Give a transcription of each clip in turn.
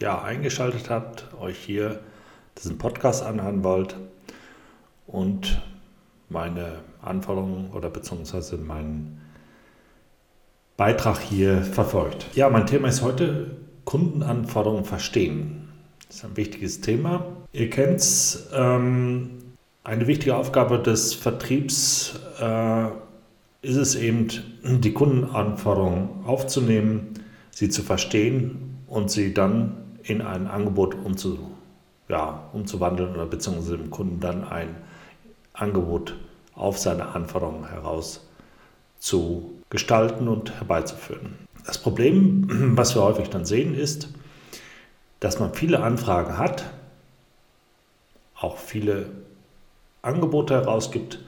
ja, eingeschaltet habt, euch hier diesen Podcast anhören wollt und meine Anforderungen oder beziehungsweise meinen Beitrag hier verfolgt. Ja, mein Thema ist heute Kundenanforderungen verstehen. Das ist ein wichtiges Thema. Ihr kennt es, ähm, eine wichtige Aufgabe des Vertriebs äh, ist es eben, die Kundenanforderungen aufzunehmen, sie zu verstehen und sie dann in ein Angebot umzu, ja, umzuwandeln oder beziehungsweise dem Kunden dann ein Angebot auf seine Anforderungen heraus zu gestalten und herbeizuführen. Das Problem, was wir häufig dann sehen, ist, dass man viele Anfragen hat, auch viele Angebote herausgibt,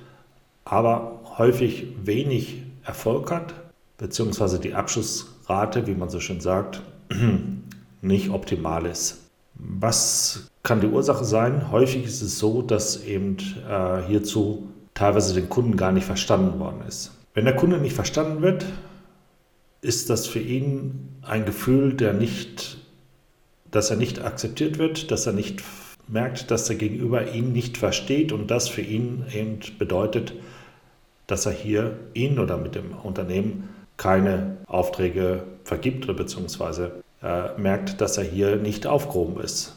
aber häufig wenig Erfolg hat, beziehungsweise die Abschlussrate, wie man so schön sagt, nicht optimal ist. Was kann die Ursache sein? Häufig ist es so, dass eben äh, hierzu teilweise den Kunden gar nicht verstanden worden ist. Wenn der Kunde nicht verstanden wird, ist das für ihn ein Gefühl, der nicht, dass er nicht akzeptiert wird, dass er nicht merkt, dass der Gegenüber ihn nicht versteht und das für ihn eben bedeutet, dass er hier ihn oder mit dem Unternehmen keine Aufträge vergibt oder beziehungsweise merkt, dass er hier nicht aufgehoben ist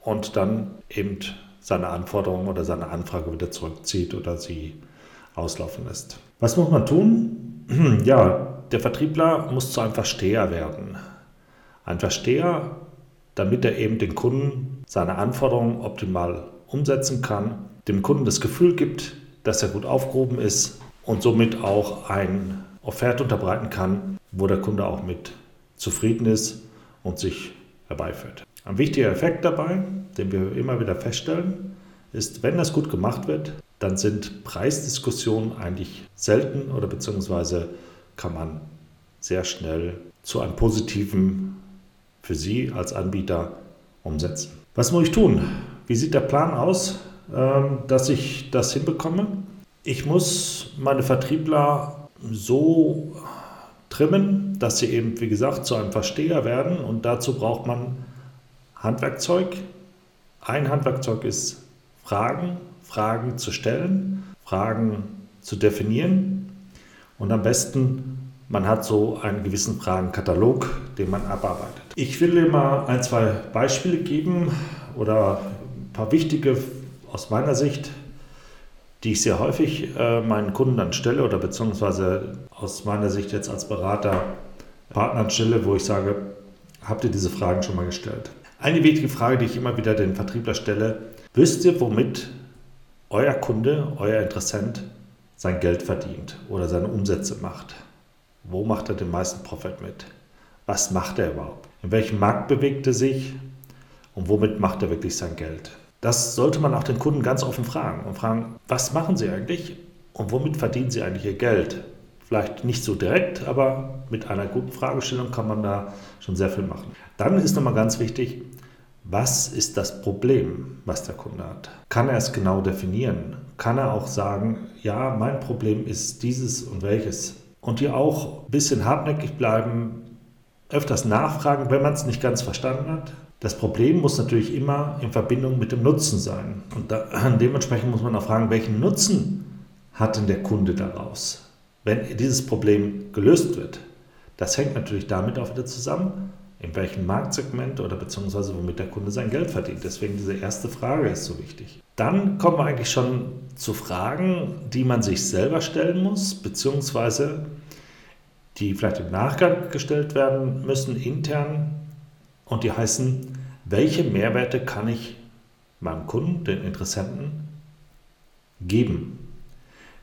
und dann eben seine Anforderungen oder seine Anfrage wieder zurückzieht oder sie auslaufen lässt. Was muss man tun? Ja, der Vertriebler muss zu einem Versteher werden. Ein Versteher, damit er eben den Kunden seine Anforderungen optimal umsetzen kann, dem Kunden das Gefühl gibt, dass er gut aufgehoben ist und somit auch ein Offerte unterbreiten kann, wo der Kunde auch mit zufrieden ist und sich herbeiführt. Ein wichtiger Effekt dabei, den wir immer wieder feststellen, ist, wenn das gut gemacht wird, dann sind Preisdiskussionen eigentlich selten oder beziehungsweise kann man sehr schnell zu einem positiven für Sie als Anbieter umsetzen. Was muss ich tun? Wie sieht der Plan aus, ähm, dass ich das hinbekomme? Ich muss meine Vertriebler so trimmen, dass sie eben, wie gesagt, zu einem Versteher werden und dazu braucht man Handwerkzeug. Ein Handwerkzeug ist Fragen, Fragen zu stellen, Fragen zu definieren und am besten, man hat so einen gewissen Fragenkatalog, den man abarbeitet. Ich will dir mal ein, zwei Beispiele geben oder ein paar wichtige aus meiner Sicht, die ich sehr häufig äh, meinen Kunden dann stelle oder beziehungsweise aus meiner Sicht jetzt als Berater Partnern stelle, wo ich sage, habt ihr diese Fragen schon mal gestellt? Eine wichtige Frage, die ich immer wieder den Vertriebler stelle, wisst ihr, womit euer Kunde, euer Interessent sein Geld verdient oder seine Umsätze macht? Wo macht er den meisten Profit mit? Was macht er überhaupt? In welchem Markt bewegt er sich? Und womit macht er wirklich sein Geld? Das sollte man auch den Kunden ganz offen fragen und fragen, was machen sie eigentlich und womit verdienen sie eigentlich ihr Geld? Vielleicht nicht so direkt, aber mit einer guten Fragestellung kann man da schon sehr viel machen. Dann ist nochmal ganz wichtig, was ist das Problem, was der Kunde hat? Kann er es genau definieren? Kann er auch sagen, ja, mein Problem ist dieses und welches? Und hier auch ein bisschen hartnäckig bleiben, öfters nachfragen, wenn man es nicht ganz verstanden hat. Das Problem muss natürlich immer in Verbindung mit dem Nutzen sein. Und da, dementsprechend muss man auch fragen, welchen Nutzen hat denn der Kunde daraus? wenn dieses Problem gelöst wird, das hängt natürlich damit auch wieder zusammen, in welchem Marktsegment oder beziehungsweise womit der Kunde sein Geld verdient. Deswegen diese erste Frage ist so wichtig. Dann kommen wir eigentlich schon zu Fragen, die man sich selber stellen muss, beziehungsweise die vielleicht im Nachgang gestellt werden müssen, intern. Und die heißen, welche Mehrwerte kann ich meinem Kunden, den Interessenten, geben?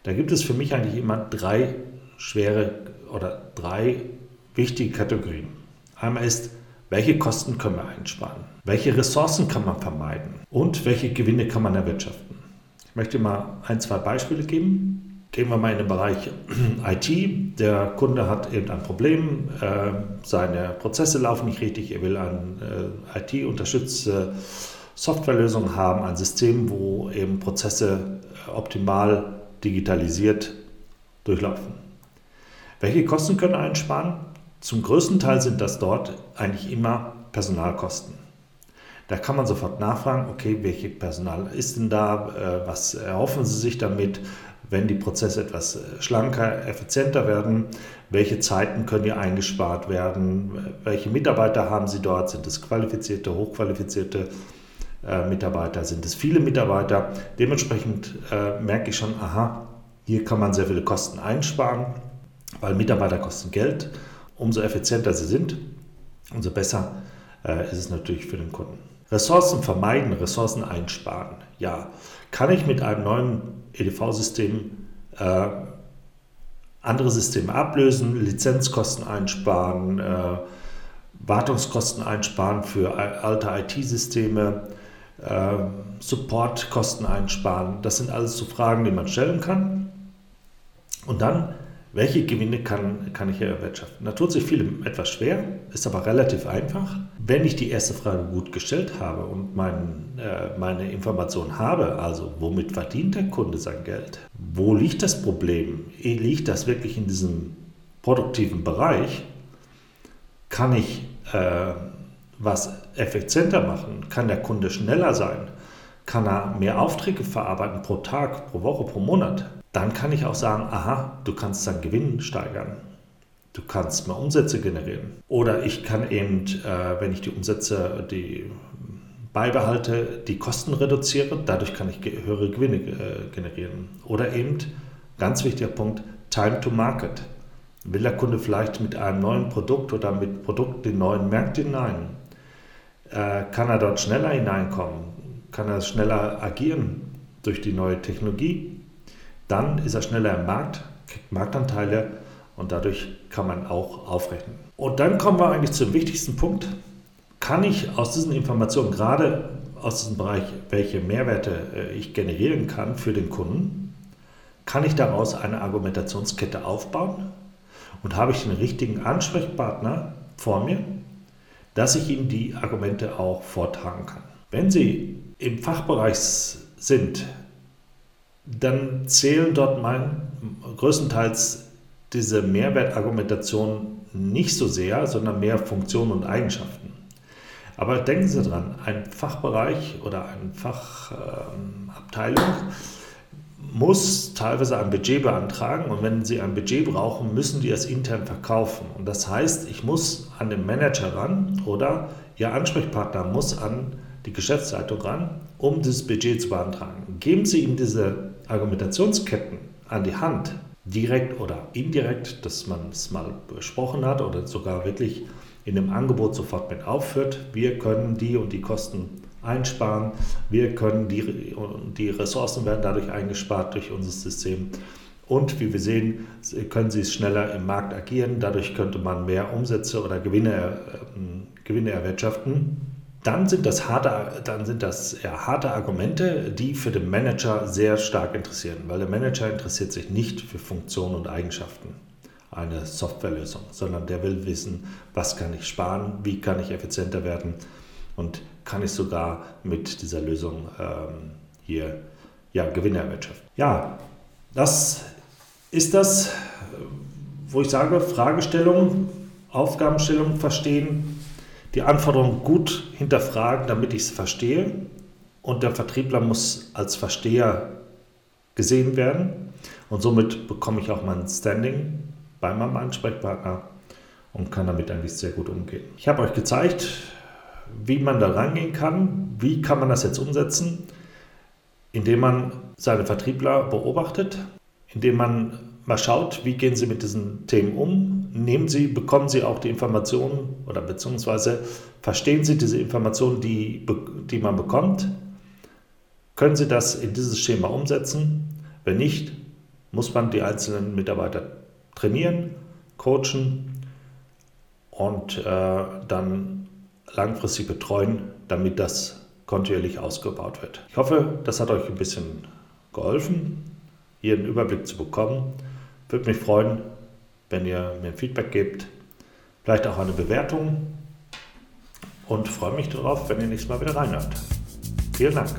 Da gibt es für mich eigentlich immer drei schwere oder drei wichtige Kategorien. Einmal ist, Welche Kosten können wir einsparen? Welche Ressourcen kann man vermeiden? Und welche Gewinne kann man erwirtschaften? Ich möchte mal ein, zwei Beispiele geben. Gehen wir mal in den Bereich IT. Der Kunde hat irgendein Problem, äh, seine Prozesse laufen nicht richtig, er will eine äh, IT-unterstützte Softwarelösung haben, ein System, wo eben Prozesse äh, optimal digitalisiert durchlaufen. Welche Kosten können einsparen? Zum größten Teil sind das dort eigentlich immer Personalkosten. Da kann man sofort nachfragen, okay, welche Personal ist denn da, äh, was erhoffen Sie sich damit, wenn die Prozesse etwas äh, schlanker, effizienter werden, welche Zeiten können hier eingespart werden, welche Mitarbeiter haben Sie dort, sind es qualifizierte, hochqualifizierte äh, Mitarbeiter, sind es viele Mitarbeiter. Dementsprechend merke ich schon, aha, hier kann man sehr viele Kosten einsparen, weil Mitarbeiter kosten Geld umso effizienter sie sind, umso besser äh, ist es natürlich für den Kunden. Ressourcen vermeiden, Ressourcen einsparen. Ja, kann ich mit einem neuen EDV-System äh, andere Systeme ablösen, Lizenzkosten einsparen, äh, Wartungskosten einsparen für alte IT-Systeme, äh, Supportkosten einsparen. Das sind alles so Fragen, die man stellen kann. Und dann welche Gewinne kann, kann ich hier erwirtschaften? Da tut sich vielem etwas schwer, ist aber relativ einfach. Wenn ich die erste Frage gut gestellt habe und mein, äh, meine Information habe, also womit verdient der Kunde sein Geld? Wo liegt das Problem? Liegt das wirklich in diesem produktiven Bereich? Kann ich äh, was effizienter machen? Kann der Kunde schneller sein? Kann er mehr Aufträge verarbeiten pro Tag, pro Woche, pro Monat? Dann kann ich auch sagen, aha, du kannst deinen Gewinn steigern. Du kannst mehr Umsätze generieren. Oder ich kann eben, äh, wenn ich die Umsätze die beibehalte, die Kosten reduziere. Dadurch kann ich höhere Gewinne äh, generieren. Oder eben, ganz wichtiger Punkt, Time to Market. Will der Kunde vielleicht mit einem neuen Produkt oder mit Produkten in neuen Märkte hinein? Äh, kann er dort schneller hineinkommen? Kann er schneller agieren durch die neue Technologie? Dann ist er schneller im Markt, kriegt Marktanteile und dadurch kann man auch aufrechnen. Und dann kommen wir eigentlich zum wichtigsten Punkt. Kann ich aus diesen Informationen, gerade aus diesem Bereich, welche Mehrwerte äh, ich generieren kann für den Kunden, kann ich daraus eine Argumentationskette aufbauen und habe ich den richtigen Ansprechpartner vor mir, dass ich ihm die Argumente auch vortragen kann. Wenn Sie im Fachbereich sind, dann zählen dort mein, größtenteils diese Mehrwertargumentation nicht so sehr, sondern mehr Funktionen und Eigenschaften. Aber denken Sie dran, ein Fachbereich oder eine Fachabteilung äh, muss teilweise ein Budget beantragen und wenn Sie ein Budget brauchen, müssen die es intern verkaufen. Und das heißt, ich muss an den Manager ran oder Ihr Ansprechpartner muss an die Geschäftsleitung ran, um dieses Budget zu beantragen. Geben Sie ihm diese Argumentationsketten an die Hand, direkt oder indirekt, dass man es mal besprochen hat oder sogar wirklich in dem Angebot sofort mit aufführt. Wir können die und die Kosten einsparen. Wir können die, die Ressourcen werden dadurch eingespart durch unser System. Und wie wir sehen, können sie schneller im Markt agieren. Dadurch könnte man mehr Umsätze oder Gewinne, äh, Gewinne erwirtschaften dann sind das harte, dann sind das ja, harte Argumente, die für den Manager sehr stark interessieren, weil der Manager interessiert sich nicht für Funktionen und Eigenschaften einer Softwarelösung, sondern der will wissen, was kann ich sparen, wie kann ich effizienter werden und kann ich sogar mit dieser Lösung ähm, hier ja, Gewinne erwirtschaften. Ja, das ist das, wo ich sage, Fragestellung, Aufgabenstellung verstehen, die Anforderungen gut hinterfragen, damit ich es verstehe. Und der Vertriebler muss als Versteher gesehen werden. Und somit bekomme ich auch mein Standing bei meinem Ansprechpartner und kann damit eigentlich sehr gut umgehen. Ich habe euch gezeigt, wie man da rangehen kann. Wie kann man das jetzt umsetzen? Indem man seine Vertriebler beobachtet, indem man mal schaut, wie gehen sie mit diesen Themen um. Nehmen sie, bekommen sie auch die Informationen oder beziehungsweise verstehen sie diese Informationen, die, die man bekommt. Können sie das in dieses Schema umsetzen? Wenn nicht, muss man die einzelnen Mitarbeiter trainieren, coachen und äh, dann langfristig betreuen, damit das kontinuierlich ausgebaut wird. Ich hoffe, das hat euch ein bisschen geholfen, hier einen Überblick zu bekommen. Würde mich freuen, wenn ihr mir Feedback gebt, vielleicht auch eine Bewertung und freue mich darauf, wenn ihr nächstes Mal wieder reinhört. Vielen Dank.